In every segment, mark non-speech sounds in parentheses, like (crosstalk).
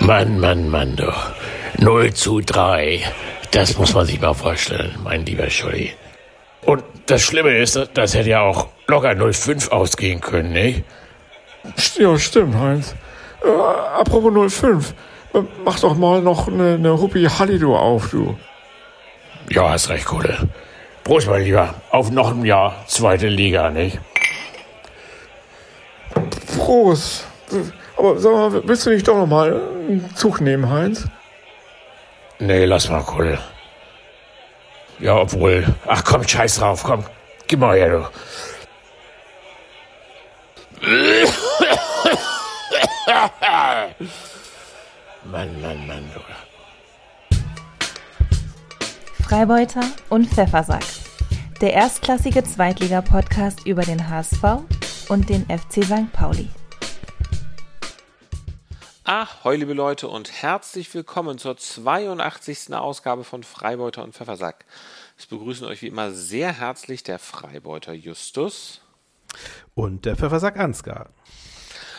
Mann, Mann, Mann, du. 0 zu 3. Das muss man sich mal vorstellen, mein lieber Scholli. Und das Schlimme ist, das hätte ja auch locker 0,5 ausgehen können, nicht? Ja, stimmt, Heinz. Äh, apropos 05, mach doch mal noch eine, eine Huppi Hallido auf, du. Ja, hast recht, Kohle. Prost, mein Lieber. Auf noch ein Jahr zweite Liga, nicht? Prost. Aber sag mal, willst du nicht doch noch mal einen Zug nehmen, Heinz? Nee, lass mal, Kohle. Ja, obwohl. Ach komm, scheiß drauf, komm. Gib mal her, du. (coughs) Mann, Mann, Mann, du. Freibeuter und Pfeffersack. Der erstklassige Zweitliga-Podcast über den HSV und den FC St. Pauli. Ahoi, liebe Leute, und herzlich willkommen zur 82. Ausgabe von Freibeuter und Pfeffersack. Es begrüßen euch wie immer sehr herzlich der Freibeuter Justus und der Pfeffersack Ansgar.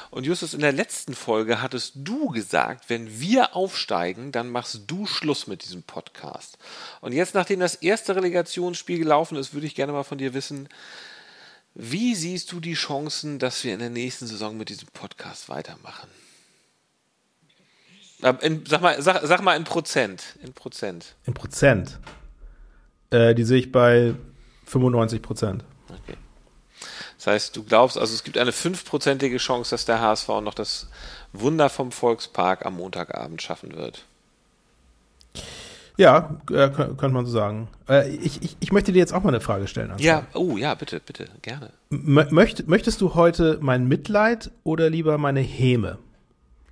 Und Justus, in der letzten Folge hattest du gesagt, wenn wir aufsteigen, dann machst du Schluss mit diesem Podcast. Und jetzt, nachdem das erste Relegationsspiel gelaufen ist, würde ich gerne mal von dir wissen, wie siehst du die Chancen, dass wir in der nächsten Saison mit diesem Podcast weitermachen? Äh, in, sag, mal, sag, sag, mal in Prozent. In Prozent. In Prozent. Äh, die sehe ich bei 95 Prozent. Okay. Das heißt, du glaubst, also es gibt eine fünfprozentige Chance, dass der HSV noch das Wunder vom Volkspark am Montagabend schaffen wird. Ja, äh, könnte man so sagen. Äh, ich, ich, ich, möchte dir jetzt auch mal eine Frage stellen. Ansgar. Ja, oh ja, bitte, bitte, gerne. Möcht, möchtest du heute mein Mitleid oder lieber meine Häme?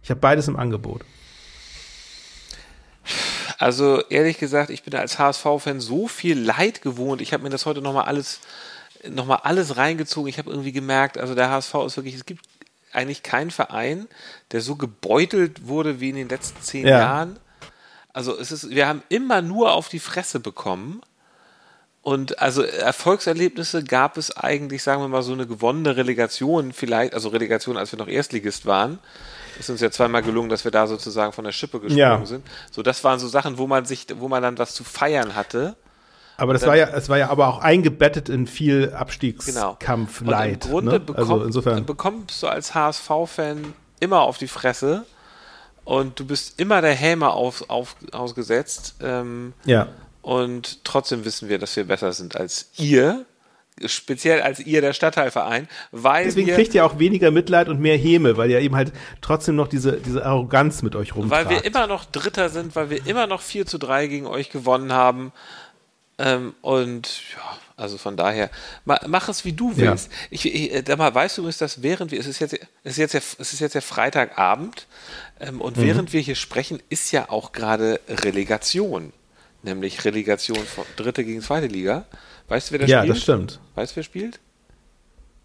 Ich habe beides im Angebot. Also ehrlich gesagt, ich bin als HSV-Fan so viel Leid gewohnt. Ich habe mir das heute nochmal alles nochmal alles reingezogen. Ich habe irgendwie gemerkt, also der HSV ist wirklich, es gibt eigentlich keinen Verein, der so gebeutelt wurde wie in den letzten zehn ja. Jahren. Also es ist, wir haben immer nur auf die Fresse bekommen. Und also Erfolgserlebnisse gab es eigentlich, sagen wir mal, so eine gewonnene Relegation vielleicht, also Relegation, als wir noch Erstligist waren. Ist uns ja zweimal gelungen, dass wir da sozusagen von der Schippe gesprungen ja. sind. So, das waren so Sachen, wo man sich, wo man dann was zu feiern hatte. Aber das war ja, es war ja aber auch eingebettet in viel Abstiegskampf genau. Leid. Im Grunde ne? bekomm, also insofern. bekommst du als HSV-Fan immer auf die Fresse und du bist immer der Häme auf, auf, ausgesetzt. Ähm, ja. Und trotzdem wissen wir, dass wir besser sind als ihr, speziell als ihr der Stadtteilverein, weil deswegen kriegt ihr auch weniger Mitleid und mehr Häme, weil ihr eben halt trotzdem noch diese diese Arroganz mit euch rumtragt. Weil wir immer noch Dritter sind, weil wir immer noch 4 zu 3 gegen euch gewonnen haben ähm, und ja, also von daher, mach es wie du willst. Ja. Ich, ich, äh, da mal, weißt du, ist das während wir, es ist jetzt, es ist jetzt, es ist jetzt der Freitagabend ähm, und mhm. während wir hier sprechen, ist ja auch gerade Relegation, nämlich Relegation von Dritte gegen Zweite Liga. Weißt du, wer da ja, spielt? Ja, das stimmt. Weißt du, wer spielt?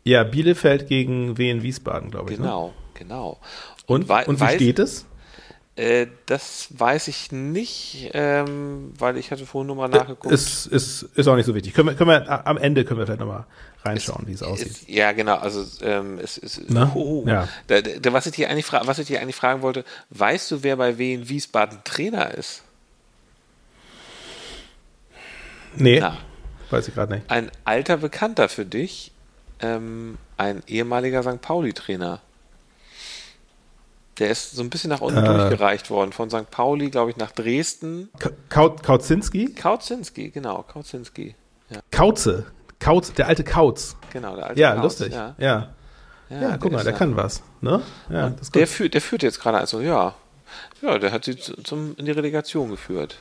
Ja, Bielefeld gegen Wien Wiesbaden, glaube ich. Ne? Genau, ne? genau. Und, und, und wie steht es? Äh, das weiß ich nicht, ähm, weil ich hatte vorhin nochmal nachgeguckt. Ist, ist, ist auch nicht so wichtig. Können wir, können wir, am Ende können wir vielleicht nochmal reinschauen, wie es aussieht. Ist, ja, genau. Also ähm, es ist oh, oh. ja. Da, da, was, ich dir eigentlich was ich dir eigentlich fragen wollte, weißt du, wer bei Wien Wiesbaden Trainer ist? Nee, Na, weiß ich gerade nicht. Ein alter Bekannter für dich, ähm, ein ehemaliger St. Pauli-Trainer. Der ist so ein bisschen nach unten äh, durchgereicht worden. Von St. Pauli, glaube ich, nach Dresden. Kautzinski? Kautzinski, genau, Kautzinski. Ja. Kauze. Kautz, der alte Kautz. Genau, der alte ja, Kautz. Lustig. Ja, ja. ja, ja guck mal, der kann was. Ne? Ja, der, führt, der führt jetzt gerade, also ja, ja, der hat sie zum, in die Relegation geführt.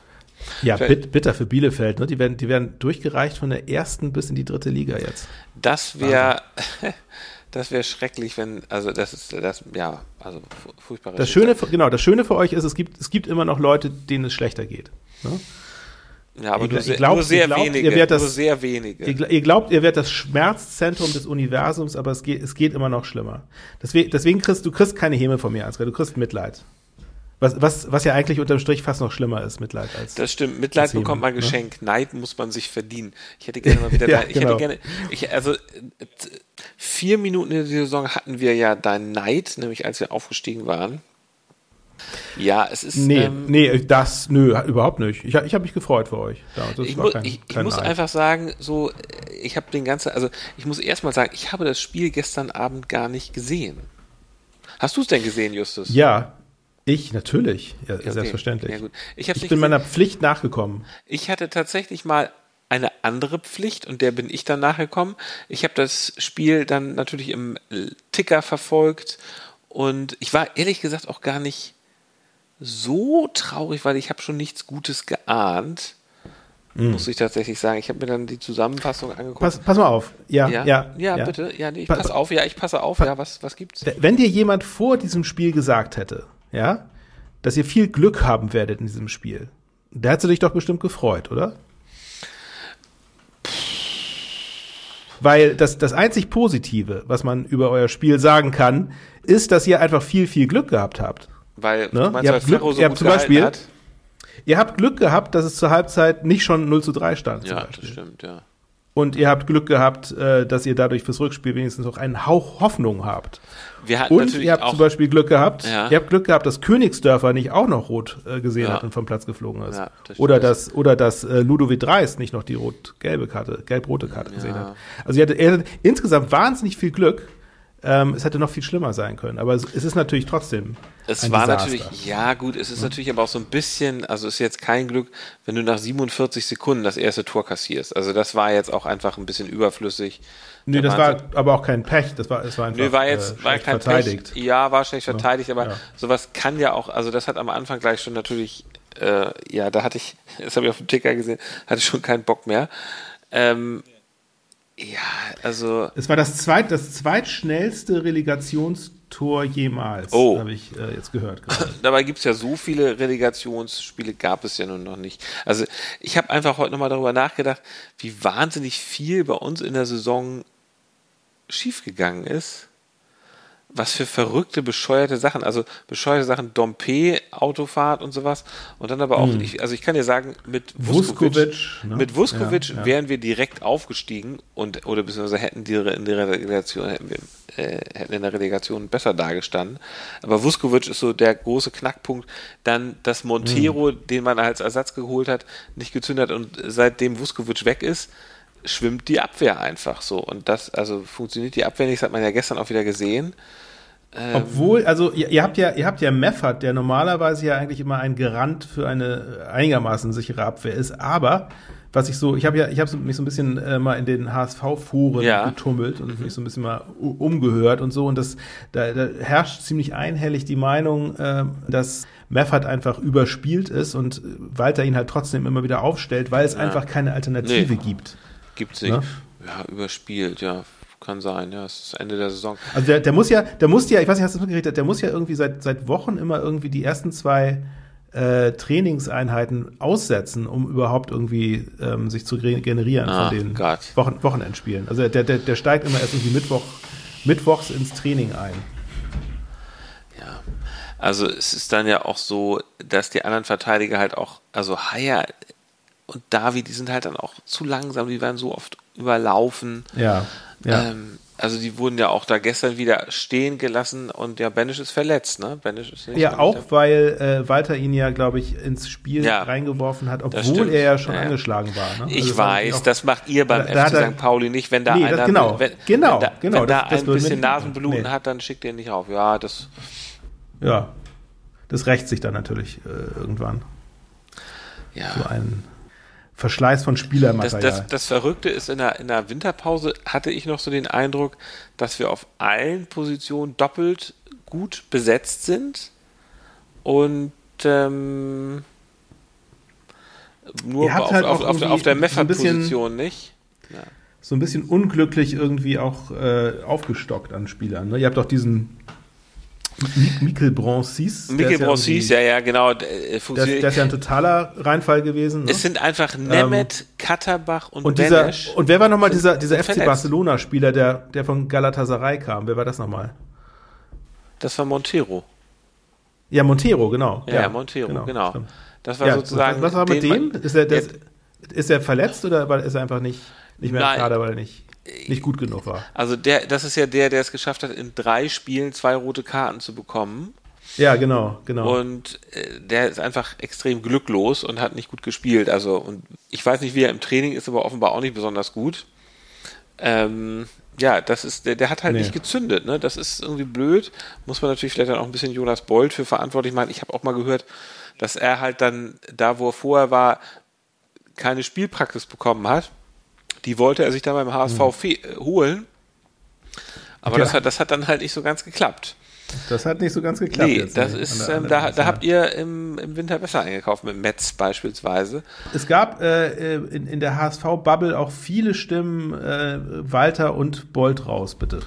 Ja, bit, bitter für Bielefeld. Ne? Die, werden, die werden durchgereicht von der ersten bis in die dritte Liga jetzt. Das wäre (laughs) das wäre schrecklich, wenn, also das ist, das, ja, also furchtbar. Das Schöne, genau, das Schöne für euch ist, es gibt, es gibt immer noch Leute, denen es schlechter geht. Ne? Ja, aber ihr, nur, glaubt, nur sehr glaubt, wenige. Ihr werdet das, nur sehr wenige. Ihr, ihr, glaubt, ihr werdet das Schmerzzentrum des Universums, aber es geht, es geht immer noch schlimmer. Deswegen, deswegen kriegst du kriegst keine Häme von mir, Ansgar. Du kriegst Mitleid. Was, was, was ja eigentlich unterm Strich fast noch schlimmer ist, Mitleid als. Das stimmt. Mitleid bekommt man ne? geschenkt. Ne? Neid muss man sich verdienen. Ich hätte gerne mal wieder, (laughs) ja, da, ich genau. hätte gerne, ich, also, vier Minuten in der Saison hatten wir ja deinen Neid, nämlich als wir aufgestiegen waren. Ja, es ist. Nee, ähm, nee, das, nö, überhaupt nicht. Ich, ich habe mich gefreut für euch. Ich, mu kein- ich, ich muss Neid. einfach sagen, so, ich habe den ganzen, also ich muss erstmal sagen, ich habe das Spiel gestern Abend gar nicht gesehen. Hast du es denn gesehen, Justus? Ja, ich, natürlich. Ja, Okay. selbstverständlich. Ja. Ich, ich bin gesehen. meiner Pflicht nachgekommen. Ich hatte tatsächlich mal eine andere Pflicht und der bin ich dann nachgekommen. Ich habe das Spiel dann natürlich im Ticker verfolgt und ich war ehrlich gesagt auch gar nicht so traurig, weil ich habe schon nichts Gutes geahnt. Muss ich tatsächlich sagen. Ich habe mir dann die Zusammenfassung angeguckt. Pass, pass mal auf. Ja, ja, ja, ja, bitte. Ja, nee, ich Pa- pass auf. Ja, ich passe auf. Ja, was, was gibt's? Wenn dir jemand vor diesem Spiel gesagt hätte, ja, dass ihr viel Glück haben werdet in diesem Spiel, da hättest du dich doch bestimmt gefreut, oder? Weil das, das einzig Positive, was man über euer Spiel sagen kann, ist, dass ihr einfach viel, viel Glück gehabt habt. Weil, Ne? meinst, Ihr habt Glück- so ihr habt zum Beispiel- hat? Ihr habt Glück gehabt, dass es zur Halbzeit nicht schon 0 zu 3 stand. Ja, das stimmt, ja. Und ihr habt Glück gehabt, äh, dass ihr dadurch fürs Rückspiel wenigstens noch einen Hauch Hoffnung habt. Wir hatten Und natürlich ihr habt auch zum Beispiel Glück gehabt, Ja. ihr habt Glück gehabt, dass Königsdörfer nicht auch noch rot äh, gesehen Ja. hat und vom Platz geflogen ist. Ja, das oder dass, oder dass äh, Ludovic Dreis nicht noch die rot-gelbe Karte, gelb-rote Karte gesehen hat. Also ihr hattet, ihr hattet insgesamt wahnsinnig viel Glück. Ähm, es hätte noch viel schlimmer sein können, aber es, es ist natürlich trotzdem. Es war Desaster. natürlich, ja gut, es ist natürlich aber auch so ein bisschen, also es ist jetzt kein Glück, wenn du nach 47 Sekunden das erste Tor kassierst. Also das war jetzt auch einfach ein bisschen überflüssig. Nee, Da das war aber auch kein Pech, das war, es war einfach Nö, war jetzt äh, war kein verteidigt. Pech. Ja, war schlecht verteidigt, aber ja. sowas kann ja auch, also das hat am Anfang gleich schon natürlich, äh, ja, da hatte ich, (laughs) das habe ich auf dem Ticker gesehen, hatte ich schon keinen Bock mehr. Ähm, ja, also Es war das, zweit, das zweitschnellste Relegationstor jemals, Oh. habe ich äh, jetzt gehört. gerade. (laughs) dabei gibt es ja so viele Relegationsspiele, gab es ja nun noch nicht. Also ich habe einfach heute nochmal darüber nachgedacht, wie wahnsinnig viel bei uns in der Saison schiefgegangen ist. Was für verrückte, bescheuerte Sachen. Also bescheuerte Sachen, Dompe, Autofahrt und sowas. Und dann aber auch, ich, also ich kann dir sagen, mit Vuskovic, ne? mit Vuskovic Ja, ja. wären wir direkt aufgestiegen und oder beziehungsweise hätten die in der Relegation hätten wir äh, hätten in der Relegation besser dagestanden. Aber Vuskovic ist so der große Knackpunkt. Dann, dass Montero, Mhm. den man als Ersatz geholt hat, nicht gezündet hat und seitdem Vuskovic weg ist, schwimmt die Abwehr einfach so. Und das, also funktioniert die Abwehr nicht, das hat man ja gestern auch wieder gesehen. Obwohl, also ihr, ihr habt ja, ihr habt ja Meffert, der normalerweise ja eigentlich immer ein Garant für eine einigermaßen sichere Abwehr ist. Aber was ich so, ich habe ja, ich habe mich so ein bisschen äh, mal in den HSV-Foren Ja. getummelt und mich so ein bisschen mal umgehört und so. Und das, da, da herrscht ziemlich einhellig die Meinung, äh, dass Meffert einfach überspielt ist und Walter ihn halt trotzdem immer wieder aufstellt, weil es einfach keine Alternative Nee. gibt. Gibt's nicht. Ne? Ja, überspielt, ja. Kann sein, ja. Es ist Ende der Saison. Also der, der muss ja, der muss ja, ich weiß nicht, hast du das mitgekriegt, der muss ja irgendwie seit, seit Wochen immer irgendwie die ersten zwei äh, Trainingseinheiten aussetzen, um überhaupt irgendwie ähm, sich zu re- generieren Ah, von den Gott. Wochen, Wochenendspielen. Also der, der, der steigt immer erst irgendwie Mittwoch, mittwochs ins Training ein. Ja. Also es ist dann ja auch so, dass die anderen Verteidiger halt auch, also Haya und David, die sind halt dann auch zu langsam, die werden so oft überlaufen. Ja, ja. Ähm, also die wurden ja auch da gestern wieder stehen gelassen und ja, Benisch ist verletzt, ne? Benisch ist nicht ja, auch weil äh, Walter ihn ja, glaube ich, ins Spiel Ja, reingeworfen hat, das obwohl er ja schon Ja, angeschlagen war. Ne? Ich Also das weiß, auch- das macht ihr beim Da- da FC er- St. Pauli nicht, wenn da Nee, das- einer, genau, wenn, genau, wenn da, genau, wenn da das- das ein wir bisschen Nasenbluten nee. hat, dann schickt ihr nicht auf. Ja, das, Ja, das rächt sich dann natürlich äh, irgendwann. ja. So ein Verschleiß von Das, Spielermaterial. das, das Verrückte ist, in der, in der Winterpause hatte ich noch so den Eindruck, dass wir auf allen Positionen doppelt gut besetzt sind und ähm, nur auf, halt auf, auf, auf der irgendwie so nicht. so ein bisschen unglücklich irgendwie auch äh, aufgestockt an Spielern. Ne? Ihr habt auch diesen Mikkel ist ja Bronsis, ja, ja, genau. äh, funktioniert- der ist ja ein totaler Reinfall gewesen. Ne? es sind einfach Nemeth, Katterbach und, und, dieser, Benesch. und wer war nochmal dieser, dieser FC. Barcelona-Spieler, der, der von Galatasaray kam? Wer war das nochmal? Das war Montero. Ja, Montero, genau. Ja, Montero, genau. stimmt. Das war Ja, sozusagen. was, war mit dem? Ist er, das, Ja, ist er verletzt oder ist er einfach nicht, nicht mehr Nein. im Kader, weil er nicht, nicht gut genug war? Also der, das ist ja der, der es geschafft hat, in drei Spielen zwei rote Karten zu bekommen. Ja, genau, genau. Und äh, der ist einfach extrem glücklos und hat nicht gut gespielt. Also, und ich weiß nicht, wie er im Training ist, aber offenbar auch nicht besonders gut. Ähm, ja, das ist, der, der hat halt Nee. nicht gezündet, ne? Das ist irgendwie blöd. Muss man natürlich vielleicht dann auch ein bisschen Jonas Bold für verantwortlich machen. Ich habe auch mal gehört, dass er halt dann da, wo er vorher war, keine Spielpraxis bekommen hat. Die wollte er sich dann beim HSV fe- äh, holen. Aber Mhm. Ja. das, hat, das hat dann halt nicht so ganz geklappt. Das hat nicht so ganz geklappt. Nee, das ne? ist, ähm, da, da habt ihr im, im Winter besser eingekauft, mit Metz beispielsweise. Es gab äh, äh, in, in der HSV-Bubble auch viele Stimmen, äh, Walter und Bolt raus, bitte.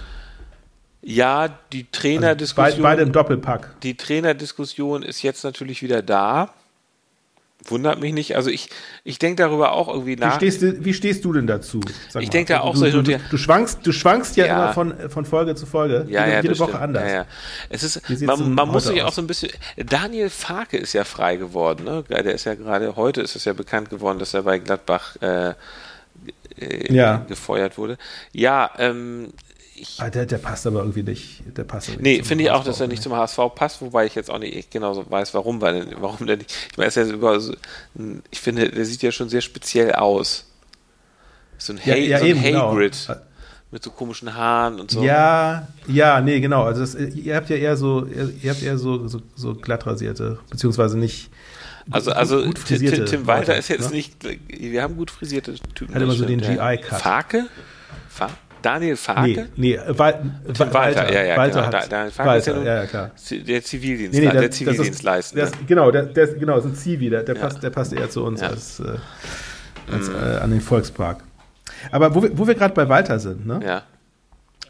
Ja, die Also bei, Trainerdiskussion, beide im Doppelpack. die Trainerdiskussion ist jetzt natürlich wieder da. Wundert mich nicht. Also ich, ich denke darüber auch irgendwie Wie nach. stehst, du, wie stehst du denn dazu? Ich mal. denk da auch du, so du, du, du schwankst, du schwankst ja, Ja. immer von, von Folge zu Folge. ja, jede, ja, jede Woche stimmt. anders. Ja. Es ist, Wie man, man muss sich auch so ein bisschen. Daniel Farke ist ja frei geworden. Ne? Der ist ja gerade heute ist es ja bekannt geworden, dass er bei Gladbach äh, äh, Ja. gefeuert wurde. Ja, ähm, ich, Ah, der, der passt aber irgendwie nicht. Der passt irgendwie Nee, finde ich auch, dass er nicht ne? zum HSV passt, wobei ich jetzt auch nicht genau so weiß, warum, weil, warum der nicht. Ich meine, er ist ja über ich finde, der sieht ja schon sehr speziell aus. So ein, Ja, Hay, ja, so ein eben, genau. Haygrid mit so komischen Haaren und so. Ja, ja, nee, genau. Also das, ihr habt ja eher so, ihr, habt eher so, so, so glatt rasierte, beziehungsweise nicht. Also, also gut Tim, frisierte Tim, Tim Walter ist jetzt ne? nicht, wir haben gut frisierte Typen. Hat immer so den. GI-Cut. Farke? Fa Daniel Nee, Farke? nee, äh, Wal Tim Walter, ja, ja, Walter genau. hat, Da- Daniel Farke ist ja Walter, nun- ja, ja, klar. Der Zivildienst, Nee, nee, der das- Zivildienstleistende. Genau, der, der, genau, das ist ein Zivi, der, der, Ja. passt, der passt eher zu uns Ja. als, äh, als äh, an den Volkspark. Aber wo wir, wo wir gerade bei Walter sind, ne? ja.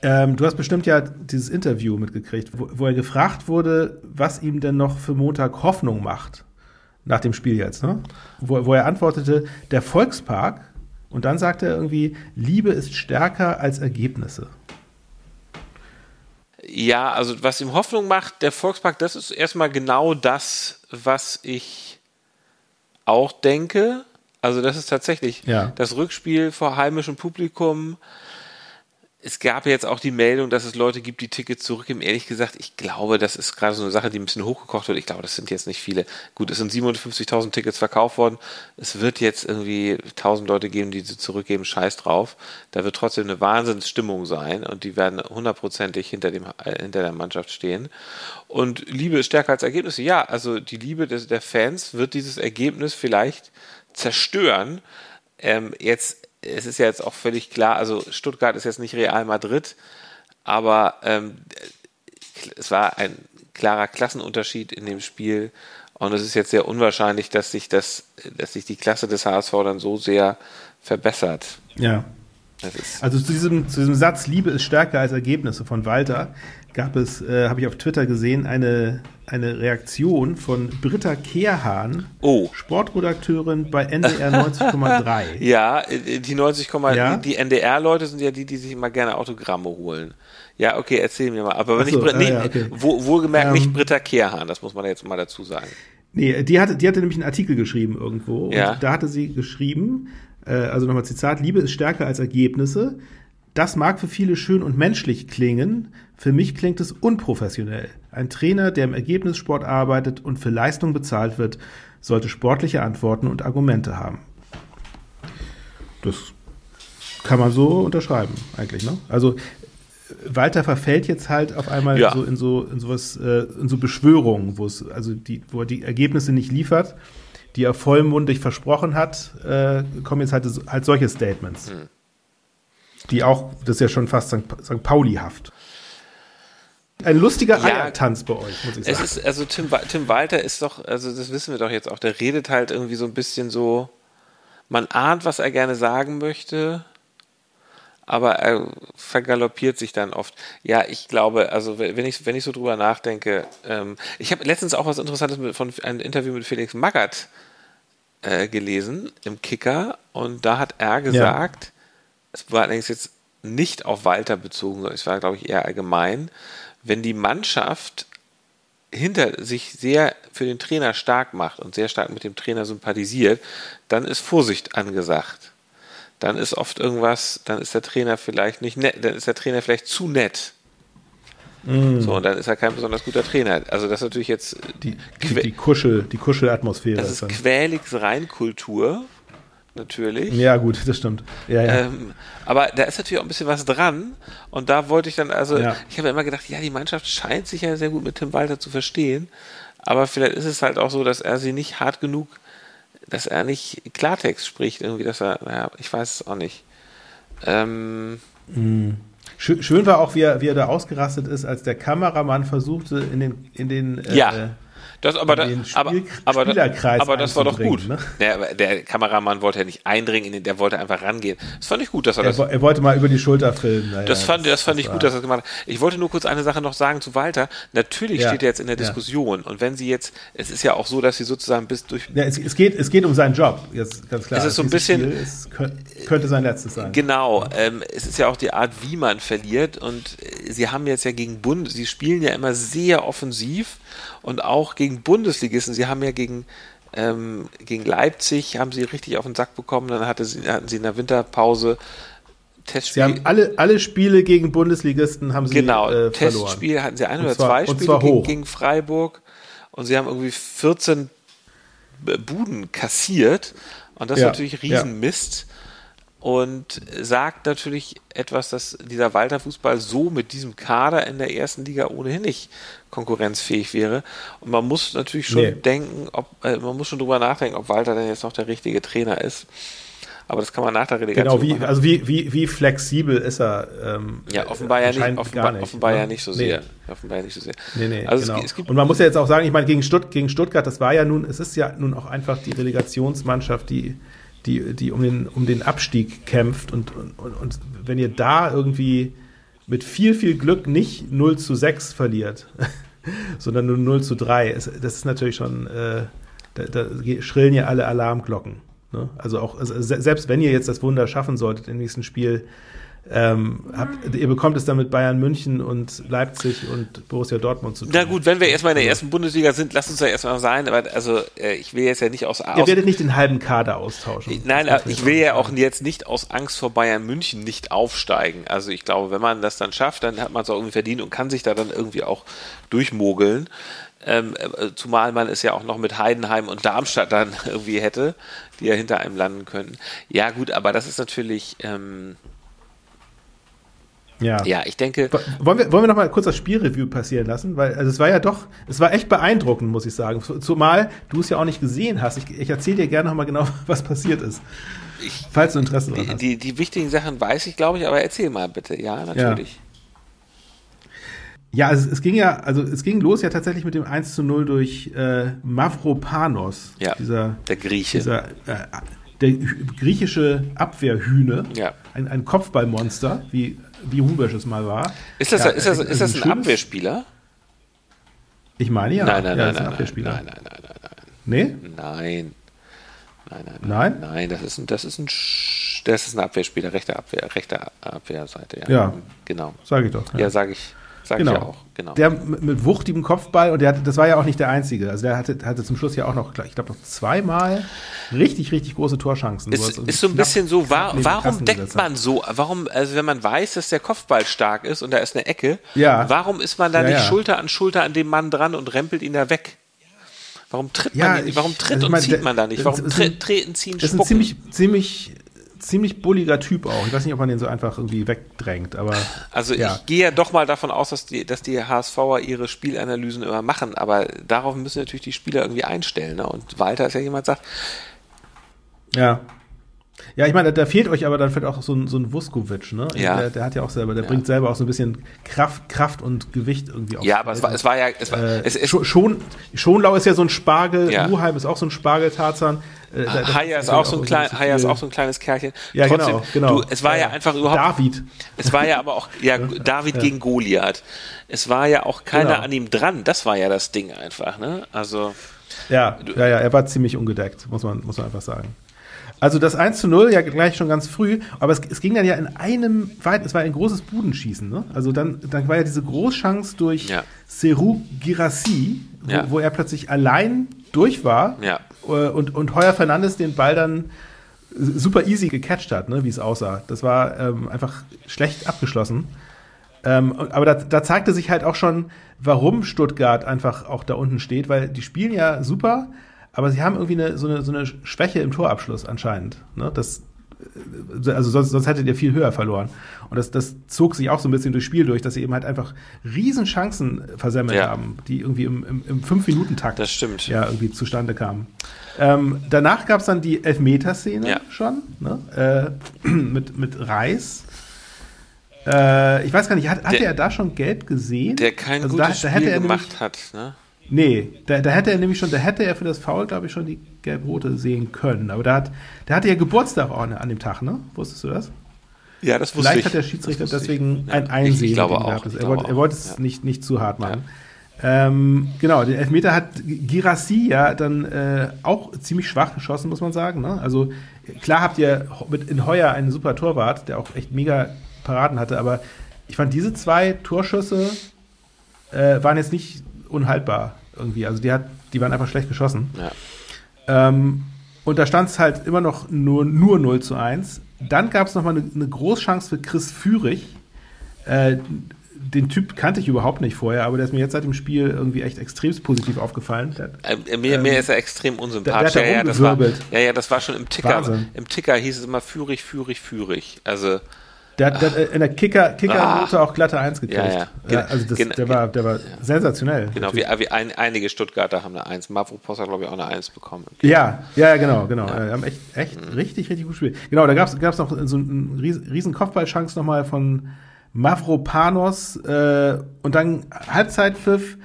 Ähm, du hast bestimmt ja dieses Interview mitgekriegt, wo, wo er gefragt wurde, was ihm denn noch für Montag Hoffnung macht. Nach dem Spiel jetzt, ne? Wo, wo er antwortete, der Volkspark. Und dann sagte er irgendwie, Liebe ist stärker als Ergebnisse. Ja, also was ihm Hoffnung macht, der Volkspark, das ist erstmal genau das, was ich auch denke. Also das ist tatsächlich Ja. das Rückspiel vor heimischem Publikum. Es gab jetzt auch die Meldung, dass es Leute gibt, die Tickets zurückgeben. Ehrlich gesagt, ich glaube, das ist gerade so eine Sache, die ein bisschen hochgekocht wird. Ich glaube, das sind jetzt nicht viele. Gut, es sind 57.000 Tickets verkauft worden. Es wird jetzt irgendwie 1.000 Leute geben, die sie zurückgeben. Scheiß drauf. Da wird trotzdem eine Wahnsinnsstimmung sein und die werden hundertprozentig hinter, dem, äh, hinter der Mannschaft stehen. Und Liebe ist stärker als Ergebnisse. Ja, also die Liebe des, der Fans wird dieses Ergebnis vielleicht zerstören. Ähm, jetzt, es ist ja jetzt auch völlig klar, also Stuttgart ist jetzt nicht Real Madrid, aber ähm, es war ein klarer Klassenunterschied in dem Spiel und es ist jetzt sehr unwahrscheinlich, dass sich das, dass sich die Klasse des HSV dann so sehr verbessert. Ja. Also zu diesem, zu diesem Satz, Liebe ist stärker als Ergebnisse von Walter, gab es, äh, habe ich auf Twitter gesehen, eine, eine Reaktion von Britta Kehrhahn, Oh. Sportredakteurin bei NDR (laughs) 90,3. ja, äh, die 90, Ja? die NDR-Leute sind ja die, die sich immer gerne Autogramme holen. Ja, okay, erzähl mir mal. Aber nicht, so, nicht ja, okay. wohl, wohlgemerkt Ähm, nicht Britta Kehrhahn, das muss man jetzt mal dazu sagen. Nee, die hatte, die hatte nämlich einen Artikel geschrieben irgendwo. Ja. Und da hatte sie geschrieben, äh, also nochmal Zitat, Liebe ist stärker als Ergebnisse. Das mag für viele schön und menschlich klingen. Für mich klingt es unprofessionell. Ein Trainer, der im Ergebnissport arbeitet und für Leistung bezahlt wird, sollte sportliche Antworten und Argumente haben. Das kann man so unterschreiben, eigentlich, ne? Also, Walter verfällt jetzt halt auf einmal Ja. so in so in sowas äh, in so Beschwörungen, wo es also die wo er die Ergebnisse nicht liefert, die er vollmundig versprochen hat, äh, kommen jetzt halt halt solche Statements, Hm. Die auch das ist ja schon fast St. Pa- St. Pauli-haft. Ein lustiger Ja. Eiertanz bei euch, muss ich Es sagen. ist, also Tim, Tim Walter ist doch, also das wissen wir doch jetzt auch, der redet halt irgendwie so ein bisschen so, man ahnt, was er gerne sagen möchte, aber er vergaloppiert sich dann oft. Ja, ich glaube, also wenn ich, wenn ich so drüber nachdenke, ähm, ich habe letztens auch was Interessantes mit, von einem Interview mit Felix Magath äh, gelesen im Kicker und da hat er gesagt, es war allerdings jetzt nicht auf Walter bezogen, sondern es war, glaube ich, eher allgemein, wenn die Mannschaft hinter sich sehr für den Trainer stark macht und sehr stark mit dem Trainer sympathisiert, dann ist Vorsicht angesagt. Dann ist oft irgendwas, dann ist der Trainer vielleicht nicht nett, dann ist der Trainer vielleicht zu nett. So, und dann ist er kein besonders guter Trainer. Also das ist natürlich jetzt Die, die, die Kuschel, die Kuschelatmosphäre. das ist quäligs Reinkultur, natürlich. ja, gut, das stimmt. Ja, ja. Ähm, aber da ist natürlich auch ein bisschen was dran. Und da wollte ich dann, also, Ja. ich habe immer gedacht, ja, die Mannschaft scheint sich ja sehr gut mit Tim Walter zu verstehen. Aber vielleicht ist es halt auch so, dass er sie nicht hart genug, dass er nicht Klartext spricht, irgendwie, dass er, naja, ich weiß es auch nicht. Ähm, Schön, schön war auch, wie er, wie er da ausgerastet ist, als der Kameramann versuchte, in den, in den äh, Ja. Das, aber, da, aber, aber, aber das war doch gut. ne? Der, der Kameramann wollte ja nicht eindringen, der wollte einfach rangehen. Das fand ich gut, dass er er, das er wollte mal über die Schulter filmen. Naja, Das fand, das fand ich war- gut, dass er das gemacht hat. Ich wollte nur kurz eine Sache noch sagen zu Walter. Natürlich Ja. steht er jetzt in der Ja. Diskussion. Und wenn sie jetzt, es ist ja auch so, dass sie sozusagen bis durch, Ja, es, es, geht, es geht um seinen Job, jetzt ganz klar. Es ist so ein bisschen- Spiel könnte sein letztes sein. Genau, ähm, es ist ja auch die Art, wie man verliert und äh, sie haben jetzt ja gegen Bund, sie spielen ja immer sehr offensiv und auch gegen Bundesligisten, sie haben ja gegen ähm, gegen Leipzig haben sie richtig auf den Sack bekommen, dann hatte sie, hatten sie in der Winterpause Testspiel. Sie haben alle, alle Spiele gegen Bundesligisten haben sie genau, äh, verloren. Testspiel hatten sie ein Und oder zwar- zwei Spiele gegen, gegen Freiburg und sie haben irgendwie 14 B- Buden kassiert und das ist Ja, natürlich ja. Und sagt natürlich etwas, dass dieser Walter Fußball so mit diesem Kader in der ersten Liga ohnehin nicht konkurrenzfähig wäre und man muss natürlich schon Nee. denken, ob äh, man muss schon drüber nachdenken, ob Walter denn jetzt noch der richtige Trainer ist. Aber das kann man nach der Relegation Genau, wie, machen. also wie, wie, wie flexibel ist er? Ähm, Ja, offenbar ja nicht, offenbar, nicht, offenbar ne? ja nicht so Nee. sehr. Offenbar ja nicht so sehr. Nee, nee, also genau. es, es und man muss ja jetzt auch sagen, ich meine, gegen, Stutt gegen Stuttgart, das war ja nun, es ist ja nun auch einfach die Relegationsmannschaft, die, die, die um, den, um den Abstieg kämpft. Und, und, und, wenn ihr da irgendwie mit viel, viel Glück nicht 0 zu 6 verliert, (laughs) sondern nur 0 zu 3, ist, das ist natürlich schon, äh, da, da schrillen ja alle Alarmglocken. Ne? Also auch, also se- selbst wenn ihr jetzt das Wunder schaffen solltet im nächsten Spiel, ähm, habt, ihr bekommt es dann mit Bayern München und Leipzig und Borussia Dortmund zu tun. Na gut, wenn wir erstmal in der ersten Bundesliga sind, lass uns ja erstmal sein. Aber also äh, ich will jetzt ja nicht aus, Ihr aus werdet nicht den halben Kader austauschen. Nein, aber muss ich will ja auch jetzt nicht aus Angst vor Bayern München nicht aufsteigen. Also ich glaube, wenn man das dann schafft, dann hat man es auch irgendwie verdient und kann sich da dann irgendwie auch durchmogeln. Ähm, äh, zumal man es ja auch noch mit Heidenheim und Darmstadt dann (laughs) irgendwie hätte, die ja hinter einem landen könnten. Ja gut, aber das ist natürlich, ähm, Ja. ja, ich denke, Wollen wir, wollen wir noch mal kurz das Spielreview passieren lassen? Weil also es war ja doch, es war echt beeindruckend, muss ich sagen. Zumal du es ja auch nicht gesehen hast. Ich, ich erzähle dir gerne noch mal genau, (laughs) was passiert ist. falls du Interesse die, hast. die, die wichtigen Sachen weiß ich, glaube ich, aber erzähl mal bitte. Ja, natürlich. Ja, also es ging ja, also es ging los ja tatsächlich mit dem 1 zu 0 durch äh, Mavropanos. Ja, Dieser, der Grieche. dieser äh, der griechische Abwehrhühne. Ja. Ein, ein Kopfballmonster, wie, wie Rubesch es mal war. Ist das, Ja, ist das, also ist das ein schönes- Abwehrspieler? Ich meine ja. nein, nein, ja, nein, nein, Abwehrspieler. nein, nein, nein, nein, nein. Nee? Nein. Nein, nein, nein. Nein? Nein, das ist ein, das ist ein, das ist ein Abwehrspieler, rechte Abwehr, rechte Abwehrseite, ja. Ja. Genau. Sag ich doch. Ja, sage ich, sag genau. ich ja auch, genau. Der mit, wuchtigem Kopfball und der hatte, das war ja auch nicht der einzige. Also der hatte, hatte zum Schluss ja auch noch, ich glaube, noch zweimal richtig, richtig große Torchancen. er ist, es irgendwie ist so ein bisschen so, knapp wa neben die warum deckt man so, warum, also wenn man weiß, dass der Kopfball stark ist und da ist eine Ecke, Ja. warum ist man da Ja, nicht ja. Schulter an Schulter an dem Mann dran und rempelt ihn da weg? Warum tritt Ja, man ihn, ich- warum tritt also und meine, zieht man da nicht? Warum treten, ziehen, Das ist ein spucken? ziemlich, ziemlich, ziemlich bulliger Typ auch. Ich weiß nicht, ob man den so einfach irgendwie wegdrängt, aber Also ja. ich gehe ja doch mal davon aus, dass die, dass die HSVer ihre Spielanalysen immer machen, aber darauf müssen natürlich die Spieler irgendwie einstellen. Ne? Und Walter ist ja jemand, sagt, Ja. Ja, ich meine, da fehlt euch aber dann vielleicht auch so ein, so ein Vuskovic, ne? Ja. Der, der hat ja auch selber, der bringt selber auch so ein bisschen Kraft, Kraft und Gewicht irgendwie auf. ja, aber es war, es war ja, es war, Äh, es, es, schon, schon, Schonlau ist ja so ein Spargel, Ja. Luheim ist auch so ein Spargeltarzan. Äh, Haya ist, auch so ein ein klein, Haya ist auch so ein kleines Kerlchen. Ja, Trotzdem, genau, genau. Du, es war ja, einfach überhaupt, David. es war ja aber auch, ja, David gegen Goliath. Es war ja auch keiner Genau. an ihm dran. Das war ja das Ding einfach, ne? Also, Ja, ja, ja, er war ziemlich ungedeckt, muss man, muss man einfach sagen. Also das 1 zu 0, ja gleich schon ganz früh, aber es, es ging dann ja in einem weit, es war ein großes Budenschießen, ne? Also dann, dann war ja diese Großchance durch Ja. Serou Girassi, wo, Ja. wo er plötzlich allein durch war Ja. äh, und, und Heuer Fernandes den Ball dann super easy gecatcht hat, ne, wie es aussah. Das war ähm, einfach schlecht abgeschlossen. Ähm, aber da, da zeigte sich halt auch schon, warum Stuttgart einfach auch da unten steht, weil die spielen ja super, aber sie haben irgendwie eine, so, eine, so eine Schwäche im Torabschluss anscheinend. Ne? Das, äh, also sonst, sonst hättet ihr viel höher verloren. Und das, das zog sich auch so ein bisschen durchs Spiel durch, dass sie eben halt einfach riesen Chancen versemmelt Ja. haben, die irgendwie im, im, im Fünf-Minuten-Takt ja irgendwie zustande kamen. Ähm, danach gab es dann die Elfmeterszene Ja. schon, ne? äh, (clears throat) mit, mit Reis. Äh, ich weiß gar nicht, hat, hatte Der- er da schon gelb gesehen? Der kein Also gutes da, da Spiel er gemacht Nämlich, hat. Ne? Nee, da, da hätte er nämlich schon, da hätte er für das Foul, glaube ich, schon die gelb-rote sehen können. Aber da hat, der hatte ja Geburtstag auch an dem Tag, ne? Wusstest du das? Ja, das wusste Vielleicht ich. hat der Schiedsrichter ich. deswegen Ja, ein ich- Einsehen. Ich glaube auch. ich Er glaube wollte, er wollte es Ja. nicht, nicht zu hart machen. Ähm, genau, den Elfmeter hat Girassi ja dann äh, auch ziemlich schwach geschossen, muss man sagen. Ne? Also klar habt ihr mit in Heuer einen super Torwart, der auch echt mega Paraden hatte, aber ich fand diese zwei Torschüsse äh, waren jetzt nicht unhaltbar irgendwie. Also die, hat, die waren einfach schlecht geschossen. Ja. Ähm, und da stand es halt immer noch nur, nur 0 zu 1. Dann gab es nochmal eine, eine Großchance für Chris Führig. Äh, den Typ kannte ich überhaupt nicht vorher, aber der ist mir jetzt seit dem Spiel irgendwie echt extremst positiv aufgefallen. Der, Äh, mir, mir ist er extrem unsympathisch. der- der ja, ja, das war, ja, ja, das war schon im Ticker. Wahnsinn. Im Ticker hieß es immer führig, führig, führig. Also, der, hat- der hat in der Kicker, Kicker-Note auch glatte 1 gekriegt. Ja, ja. also das, der war, der war sensationell. genau, wie, wie ein, einige Stuttgarter haben eine Eins. Mavropos hat, glaube ich, auch eine Eins bekommen. Ja, ja, ja, genau, genau. Wir haben echt, echt richtig, richtig gut gespielt. Genau, da gab es noch so einen riesen, riesen Kopfballchance nochmal von Mavropanos äh, und dann Halbzeitpfiff.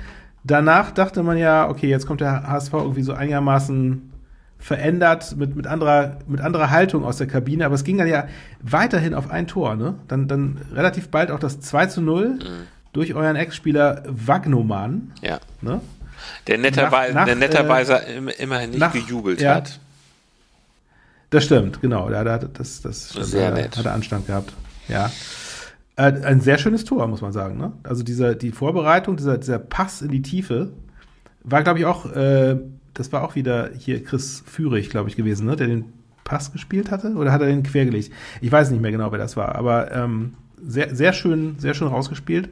Danach dachte man ja, okay, jetzt kommt der HSV irgendwie so einigermaßen verändert mit, mit, anderer, mit anderer Haltung aus der Kabine, aber es ging dann ja weiterhin auf ein Tor, ne? Dann, dann relativ bald auch das 2 zu 0 durch euren Ex-Spieler Wagnoman, Ja. ne? Der netterweise, Nach- nach, der netterweise im, immerhin nicht nach- gejubelt ja. hat. Das stimmt, genau. Da, da, das, das stimmt. Sehr da, nett. Hat er Anstand gehabt. Ja. Äh, ein sehr schönes Tor, muss man sagen. Ne? Also dieser, die Vorbereitung, dieser, dieser Pass in die Tiefe, war, glaube ich, auch, äh, das war auch wieder hier Chris Führig, glaube ich, gewesen, ne? der den Pass gespielt hatte. Oder hat er den quergelegt? Ich weiß nicht mehr genau, wer das war. Aber ähm, sehr, sehr schön, sehr schön rausgespielt.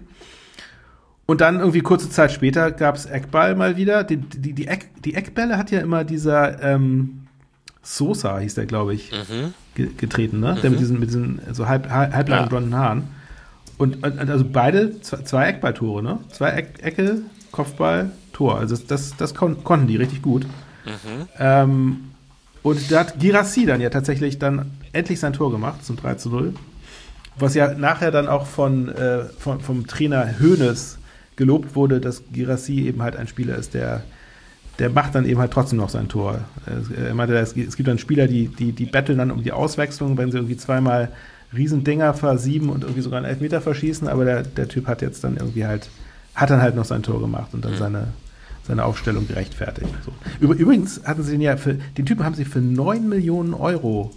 Und dann irgendwie kurze Zeit später gab es Eckball mal wieder. Die, die, die, Eck, die Eckbälle hat ja immer dieser ähm, Sosa, hieß der, glaube ich, Mhm. ge getreten, ne? Der mit diesen, mit diesen so halb, halb, halblangen Ja. blonden Haaren. Und, also beide, zwei, Eckballtore, ne? Zwei Eck, Ecke, Kopfball, Tor. Also das, das, kon konnten die richtig gut. Mhm. Ähm, und da hat Girassi dann ja tatsächlich dann endlich sein Tor gemacht zum 3 zu 0. Was ja nachher dann auch von, äh, von, vom Trainer Hoeneß gelobt wurde, dass Girassi eben halt ein Spieler ist, der, der macht dann eben halt trotzdem noch sein Tor. Er meinte, es gibt es gibt dann Spieler, die, die, die betteln dann um die Auswechslung, wenn sie irgendwie zweimal Riesendinger versieben und irgendwie sogar einen Elfmeter verschießen, aber der, der Typ hat jetzt dann irgendwie halt, hat dann halt noch sein Tor gemacht und dann seine, seine Aufstellung gerechtfertigt. So. Übrigens hatten sie den ja für, den Typen haben sie für 9 Millionen Euro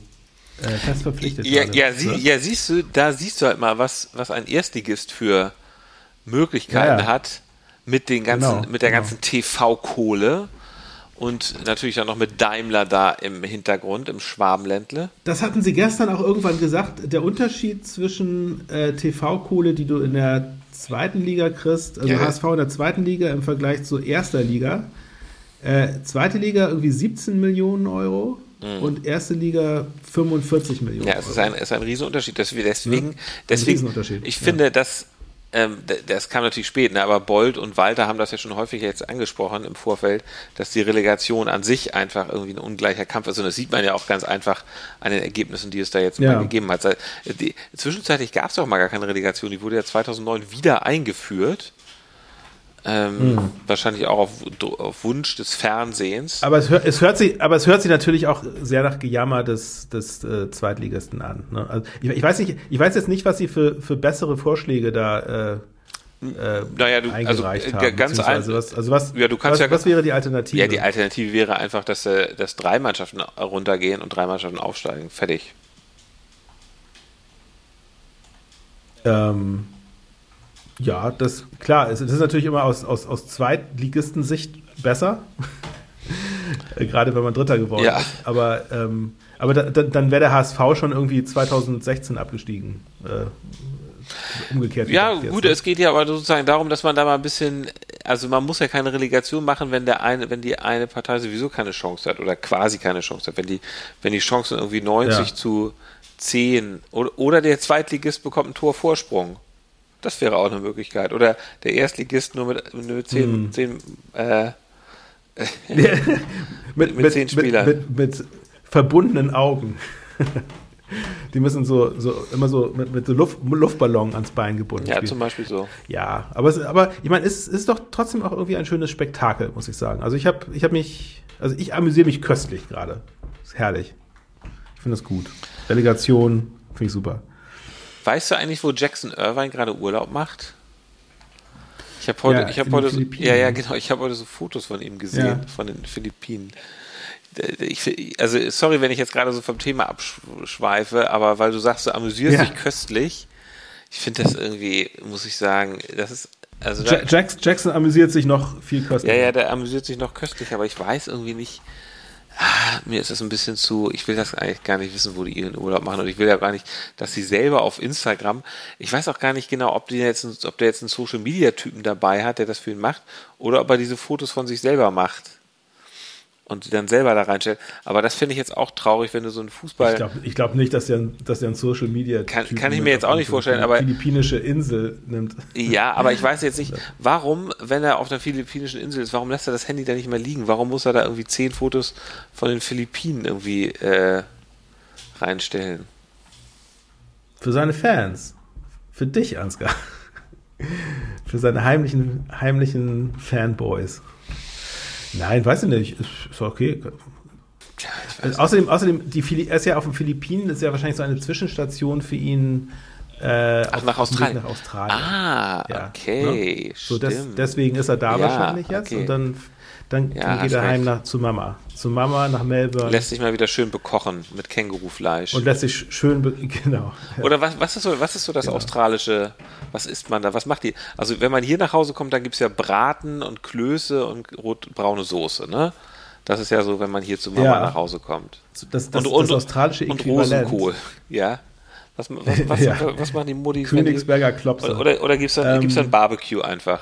äh, fest verpflichtet. Ja, ja, sie, Ne? ja, siehst du, da siehst du halt mal, was, was ein Erstligist für Möglichkeiten ja. hat mit den ganzen, Genau, mit der genau. ganzen TV-Kohle und natürlich dann noch mit Daimler da im Hintergrund, im Schwabenländle. Das hatten sie gestern auch irgendwann gesagt. Der Unterschied zwischen äh, TV-Kohle, die du in der zweiten Liga kriegst, also Ja. HSV in der zweiten Liga im Vergleich zur erster Liga. Äh, zweite Liga irgendwie 17 Millionen Euro und erste Liga 45 Millionen Mhm. Ja, es ist ein, es ist ein Riesenunterschied. Deswegen, deswegen, Ein deswegen Riesenunterschied, ich ja. finde, dass ähm, das kam natürlich spät, ne? aber Bold und Walter haben das ja schon häufig jetzt angesprochen im Vorfeld, dass die Relegation an sich einfach irgendwie ein ungleicher Kampf ist. Und das sieht man ja auch ganz einfach an den Ergebnissen, die es da jetzt Ja. mal gegeben hat. Seit- Die, zwischenzeitlich gab es doch mal gar keine Relegation, die wurde ja 2009 wieder eingeführt. Ähm, Hm. Wahrscheinlich auch auf, auf Wunsch des Fernsehens. Aber es, hört, es hört sich, aber es hört sich natürlich auch sehr nach Gejammer des, des äh, Zweitligisten an. Ne? Also ich, ich weiß nicht, ich weiß jetzt nicht, was sie für, für bessere Vorschläge da äh, äh, Naja, du- also, eingereicht äh, haben. ganz ein- was, also was, Ja, du kannst was, ja- was wäre die Alternative? Ja, die Alternative wäre einfach, dass, äh, dass drei Mannschaften runtergehen und drei Mannschaften aufsteigen. Fertig. Ähm, ja, das klar, es, es ist natürlich immer aus, aus, aus Zweitligisten-Sicht besser. (laughs) Äh, Gerade wenn man Dritter geworden Ja. ist. Aber, ähm, aber da, da, dann wäre der HSV schon irgendwie 2016 abgestiegen. Äh, umgekehrt. Ja, gedacht jetzt, gut, ne? es geht ja aber sozusagen darum, dass man da mal ein bisschen, also man muss ja keine Relegation machen, wenn der eine, wenn die eine Partei sowieso keine Chance hat oder quasi keine Chance hat. Wenn die, wenn die Chancen irgendwie 90 Ja. zu 10 oder, oder der Zweitligist bekommt ein Tor Vorsprung. Das wäre auch eine Möglichkeit. Oder der Erstligist nur mit, mit 10, Hm. 10 äh, (laughs) (laughs) mit, mit zehn Spielern. Mit, mit, verbundenen Augen. (laughs) Die müssen so, so immer so mit, mit so Luft, Luftballon ans Bein gebunden ja, spielen. zum Beispiel so. Ja, aber, es, aber ich meine, es ist doch trotzdem auch irgendwie ein schönes Spektakel, muss ich sagen. Also ich habe ich hab mich, also ich amüsiere mich köstlich gerade. Ist herrlich. Ich finde das gut. Relegation finde ich super. Weißt du eigentlich, wo Jackson Irvine gerade Urlaub macht? Ich habe heute, Ja, ich habe heute, so, ja, ja, genau, ich habe heute so Fotos von ihm gesehen, Ja. von den Philippinen. Ich, also, sorry, wenn ich jetzt gerade so vom Thema abschweife, aber weil du sagst, du amüsierst Ja. dich köstlich. Ich finde das irgendwie, muss ich sagen, das ist, also, Ja, Jackson, Jackson amüsiert sich noch viel ja, köstlicher. ja, der amüsiert sich noch köstlich, aber ich weiß irgendwie nicht, mir ist das ein bisschen zu, ich will das eigentlich gar nicht wissen, wo die ihren Urlaub machen und ich will ja gar nicht, dass sie selber auf Instagram, ich weiß auch gar nicht genau, ob, die jetzt, ob der jetzt einen Social Media Typen dabei hat, der das für ihn macht, oder ob er diese Fotos von sich selber macht und die dann selber da reinstellt. Aber das finde ich jetzt auch traurig, wenn du so einen Fußball, Ich glaube ich glaub nicht, dass der, dass der ein Social Media Kann- kann ich mir jetzt auch nicht vorstellen, aber- philippinische Insel nimmt. Ja, aber ich weiß jetzt nicht, (laughs) warum, wenn er auf einer philippinischen Insel ist, warum lässt er das Handy da nicht mehr liegen? Warum muss er da irgendwie zehn Fotos von den Philippinen irgendwie äh, reinstellen? Für seine Fans. Für dich, Ansgar. (laughs) Für seine heimlichen, heimlichen Fanboys. Nein, weiß ich nicht. Ist, ist okay. Weiß Also außerdem, außerdem die Phili er ist ja auf den Philippinen, ist ja wahrscheinlich so eine Zwischenstation für ihn äh, Ach, nach Australien. Nach Australien. Ah, Ja, okay, ne? So, des, deswegen ist er da Ja, wahrscheinlich jetzt okay. und dann, dann, Ja, dann geht er heim nach, zu Mama. Zu Mama nach Melbourne Lässt sich mal wieder schön bekochen mit Kängurufleisch. und lässt sich schön, (laughs) genau. Oder was, was, ist so, was ist so das australische, was isst man da? Was macht die? Also wenn man hier nach Hause kommt, dann gibt es ja Braten und Klöße und rot-braune Soße, ne? Das ist ja so, wenn man hier zu Mama Ja. nach Hause kommt. Das, das, das australische und Äquivalent. Rosenkohl, ja. Was, was, was, (laughs) Ja. was machen die die- Königsberger Klopse. Oder, oder, oder gibt es dann, Ähm, gibt's dann Barbecue einfach?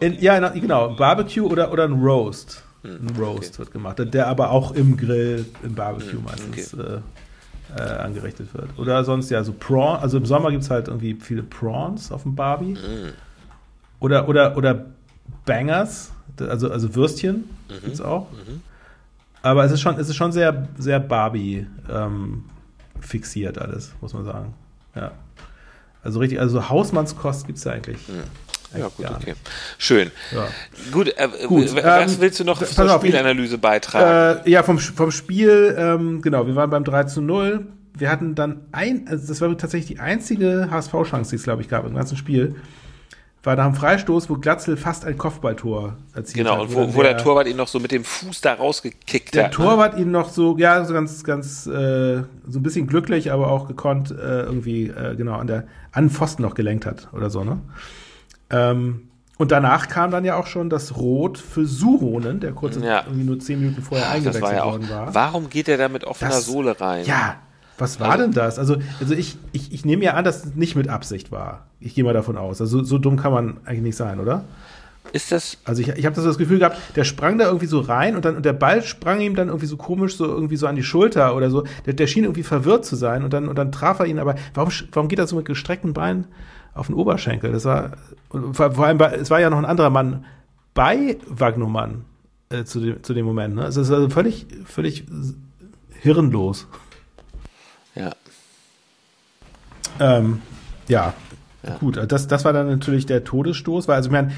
In, ja, na, genau. Barbecue oder, oder ein Roast. Hm, Ein Roast wird gemacht, der aber auch im Grill, im Barbecue Hm, meistens äh, äh, angerichtet wird. Oder sonst ja so Prawn, also im Sommer gibt es halt irgendwie viele Prawns auf dem Barbie. Hm. Oder, oder, oder Bangers, also, also Würstchen Mhm. gibt's auch. Aber es ist schon, es ist schon sehr, sehr Barbie ähm, fixiert alles, muss man sagen. Ja. Also richtig, also Hausmannskost gibt es ja eigentlich. Ja, gut, okay. Schön. Ja. Gut, äh, Gut, was ähm, willst du noch zur auf, ich- Spielanalyse beitragen? Äh, ja, vom, vom Spiel, ähm, genau, wir waren beim 3 zu 0. Wir hatten dann ein, also das war tatsächlich die einzige HSV-Chance, die es, glaube ich, gab im ganzen Spiel. War nach einem Freistoß, wo Glatzel fast ein Kopfballtor erzielt genau, hat. und wo, wo der Torwart ihn noch so mit dem Fuß da rausgekickt der hat. ne? Torwart ihn noch so, ja, so ganz, ganz, äh, so ein bisschen glücklich, aber auch gekonnt äh, irgendwie, äh, genau, an der, an den Pfosten noch gelenkt hat oder so, ne? Ähm, und danach kam dann ja auch schon das Rot für Suhonen, der kurz Ja. irgendwie nur zehn Minuten vorher Ach, eingewechselt war ja auch, worden war. Warum geht er da mit offener Das- Sohle rein? Ja, was war Also- denn das? Also, also ich, ich, ich nehme ja an, dass es nicht mit Absicht war. Ich gehe mal davon aus. Also so, so dumm kann man eigentlich nicht sein, oder? Ist das, Also ich, ich habe das, das Gefühl gehabt, der sprang da irgendwie so rein und dann und der Ball sprang ihm dann irgendwie so komisch so irgendwie so an die Schulter oder so. Der, der schien irgendwie verwirrt zu sein und dann und dann traf er ihn. Aber warum warum geht er so mit gestreckten Beinen auf den Oberschenkel? Das war und vor, vor allem war, es war ja noch ein anderer Mann bei Wagnumann äh, zu dem zu dem Moment. Ne? Also es ist also völlig völlig hirnlos. ja. Ähm, ja. gut. Das, das war dann natürlich der Todesstoß, weil also ich meine,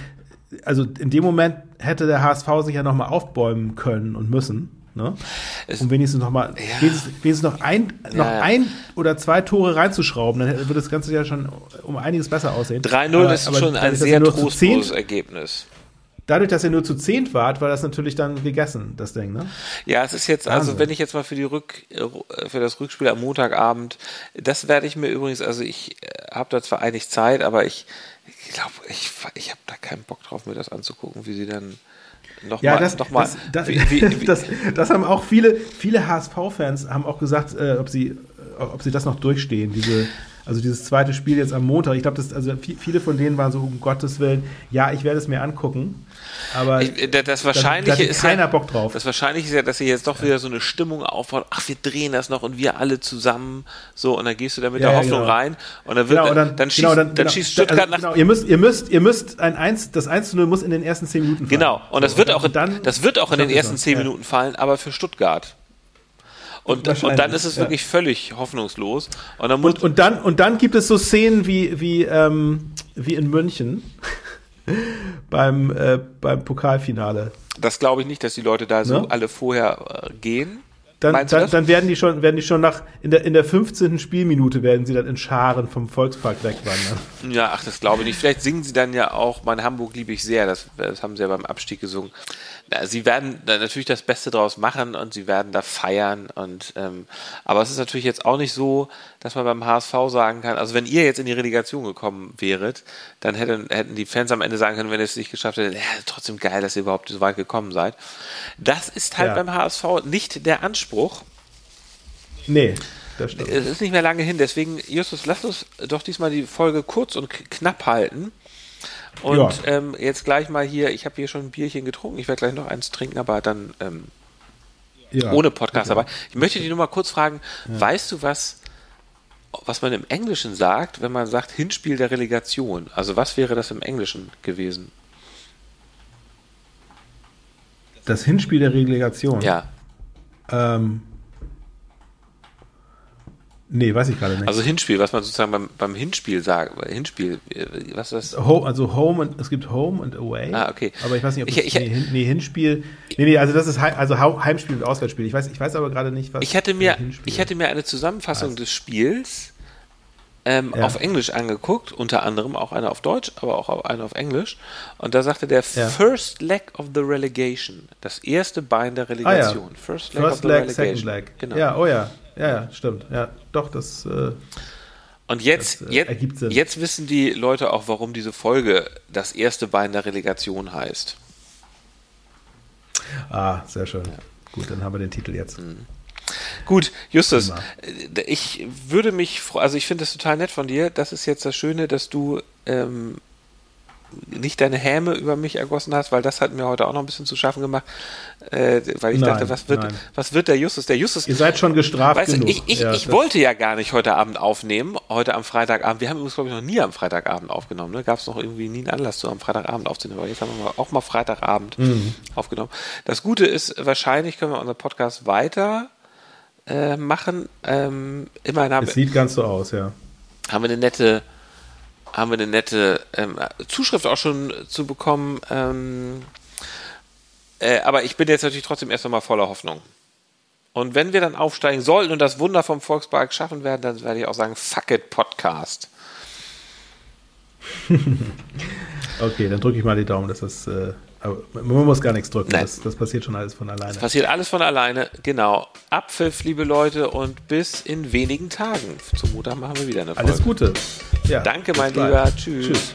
also in dem Moment hätte der HSV sich ja nochmal aufbäumen können und müssen. Ne? Es- um wenigstens noch mal Ja. wenigstens, wenigstens noch ein noch Ja, ja. ein oder zwei Tore reinzuschrauben, dann würde das Ganze ja schon um einiges besser aussehen. 3-0 Aber- ist aber schon ein sehr trostloses Ergebnis. Dadurch, dass ihr nur zu zehnt wart, war das natürlich dann gegessen, das Ding, ne? Ja, es ist jetzt, also wenn ich jetzt mal für die Rück, äh, für das Rückspiel am Montagabend, das werde ich mir übrigens, also ich habe da zwar eigentlich Zeit, aber ich glaube, ich, ich habe da keinen Bock drauf, mir das anzugucken, wie sie dann nochmal, Ja, das, noch mal, das, das, wie, wie, das, das haben auch viele, viele HSV-Fans haben auch gesagt, äh, ob sie, äh, ob sie das noch durchstehen, diese, Also dieses zweite Spiel jetzt am Montag, ich glaube, das, also viele von denen waren so, um Gottes Willen, ja, ich werde es mir angucken. Aber ich, das Wahrscheinliche da, da ist keiner ja, Bock drauf. Das Wahrscheinliche ist ja, dass sie jetzt doch wieder so eine Stimmung aufbaut. Ach, wir drehen das noch und wir alle zusammen. So, und dann gehst du da mit Ja, der Hoffnung genau. rein. Und dann wird, Genau, dann, dann, schießt, genau, dann, genau, schießt Stuttgart also, nach. Genau, ihr müsst, ihr müsst, ihr müsst ein 1, das 1 zu 0 muss in den ersten 10 Minuten fallen. Genau, und das So, wird auch, dann, das wird auch in den ersten es, zehn ja. Minuten fallen, aber für Stuttgart. Und, und dann ist es ja. wirklich völlig hoffnungslos. Und dann Und, und, dann, und dann gibt es so Szenen wie, wie, ähm, wie in München (laughs) beim, äh, beim Pokalfinale. das glaube ich nicht, dass die Leute da so Ne? alle vorher äh, gehen. Dann, dann, dann werden die schon, werden die schon nach, in der, in der 15. Spielminute werden sie dann in Scharen vom Volkspark wegwandern. (laughs) Ja, ach, das glaube ich nicht. Vielleicht singen sie dann ja auch, mein Hamburg liebe ich sehr, das, das haben sie ja beim Abstieg gesungen. Na, Sie werden da natürlich das Beste draus machen und sie werden da feiern und ähm, aber es ist natürlich jetzt auch nicht so, dass man beim HSV sagen kann, also wenn ihr jetzt in die Relegation gekommen wäret, dann hätten, hätten die Fans am Ende sagen können, wenn ihr es nicht geschafft hättet, ja, trotzdem geil, dass ihr überhaupt so weit gekommen seid. Das ist halt Ja. beim HSV nicht der Anspruch. Nee, das stimmt. Es ist nicht mehr lange hin, deswegen, Justus, lass uns doch diesmal die Folge kurz und knapp halten. Und Ja. ähm, jetzt gleich mal hier, ich habe hier schon ein Bierchen getrunken, ich werde gleich noch eins trinken, aber dann ähm, Ja, ohne Podcast dabei. Ich möchte dich nur mal kurz fragen, weißt du, was, was man im Englischen sagt, wenn man sagt Hinspiel der Relegation? Also was wäre das im Englischen gewesen? Das Hinspiel der Relegation. Ja, Ähm, nee, weiß ich gerade nicht. also Hinspiel, was man sozusagen beim, beim Hinspiel sagt. Hinspiel, äh, was ist das? Home, also Home und es gibt Home und Away. Ah, okay. Aber ich weiß nicht, ob Ich- das, ich- nee, hin, nee, Hinspiel. Nee, nee, also das ist also Heimspiel und Auswärtsspiel. Ich weiß, ich weiß aber gerade nicht, was. Ich hätte mir, ich hätte mir eine Zusammenfassung des Spiels ähm, Ja. auf Englisch angeguckt, unter anderem auch eine auf Deutsch, aber auch eine auf Englisch. Und da sagte der Ja. First Leg of the Relegation, das erste Bein der Ah, ja. Relegation. First Leg of First the Leg, Relegation. Second Leg. Genau. Ja, oh ja. Ja, ja, stimmt. Ja, doch, das. Äh, Und jetzt, Das, äh, jetzt, ergibt Sinn. jetzt wissen die Leute auch, warum diese Folge das erste Bein der Relegation heißt. ah, sehr schön. Gut, dann haben wir den Titel jetzt. Mhm. Gut, Justus, Prima. äh, ich würde mich, fro- also ich finde das total nett von dir. Das ist jetzt das Schöne, dass du ähm, nicht deine Häme über mich ergossen hast, weil das hat mir heute auch noch ein bisschen zu schaffen gemacht, äh, weil ich Nein, dachte, was wird, nein. was wird der Justus? Der Justus, Ihr seid schon gestraft weißt genug. ich, ich, Ja, ich wollte ja gar nicht heute Abend aufnehmen, heute am Freitagabend. Wir haben übrigens, glaube ich, noch nie am Freitagabend aufgenommen. Ne? Gab es noch irgendwie nie einen Anlass, so am Freitagabend aufzunehmen. Aber jetzt haben wir auch mal Freitagabend Mhm. aufgenommen. Das Gute ist, wahrscheinlich können wir unseren Podcast weiter äh, machen. Ähm, immerhin haben, Es sieht ganz so aus, ja. haben wir eine nette, haben wir eine nette ähm, Zuschrift auch schon zu bekommen. Ähm, äh, aber ich bin jetzt natürlich trotzdem erst einmal voller Hoffnung. Und wenn wir dann aufsteigen sollten und das Wunder vom Volkspark schaffen werden, dann werde ich auch sagen, fuck it, Podcast. (laughs) Okay, dann drücke ich mal die Daumen, dass das. Äh, aber man muss gar nichts drücken. Das, das passiert schon alles von alleine. Passiert alles von alleine, genau. Abpfiff, liebe Leute, und bis in wenigen Tagen. Zum Montag machen wir wieder eine Folge. Alles Gute. Ja, Danke, mein bald. Lieber. Tschüss. Tschüss.